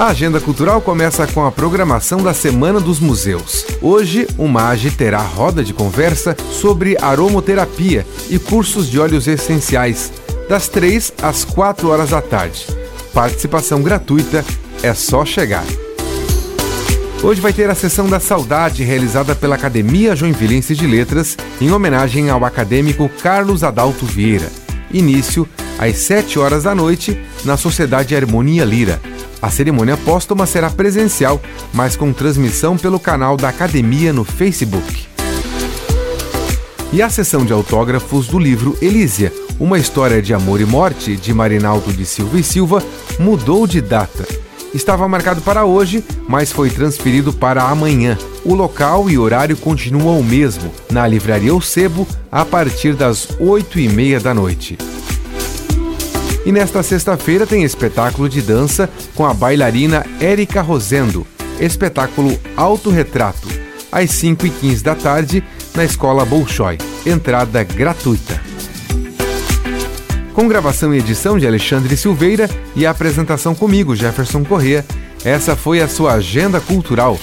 A agenda cultural começa com a programação da Semana dos Museus. Hoje, o MAGE terá roda de conversa sobre aromoterapia e cursos de óleos essenciais, das 3 às 4 horas da tarde. Participação gratuita, é só chegar. Hoje vai ter a sessão da saudade realizada pela Academia Joinvilense de Letras em homenagem ao acadêmico Carlos Adalto Vieira. Início às 7 horas da noite na Sociedade Harmonia Lira. A cerimônia póstuma será presencial, mas com transmissão pelo canal da Academia no Facebook. E a sessão de autógrafos do livro Elísia, uma história de amor e morte, de Marinaldo de Silva e Silva, mudou de data. Estava marcado para hoje, mas foi transferido para amanhã. O local e horário continuam o mesmo, na Livraria O Sebo, a partir das 8 e meia da noite. E nesta sexta-feira tem espetáculo de dança com a bailarina Érica Rosendo, espetáculo Autorretrato, às 5h15 da tarde, na Escola Bolshoi. Entrada gratuita. Com gravação e edição de Alexandre Silveira e a apresentação comigo, Jefferson Corrêa, essa foi a sua agenda cultural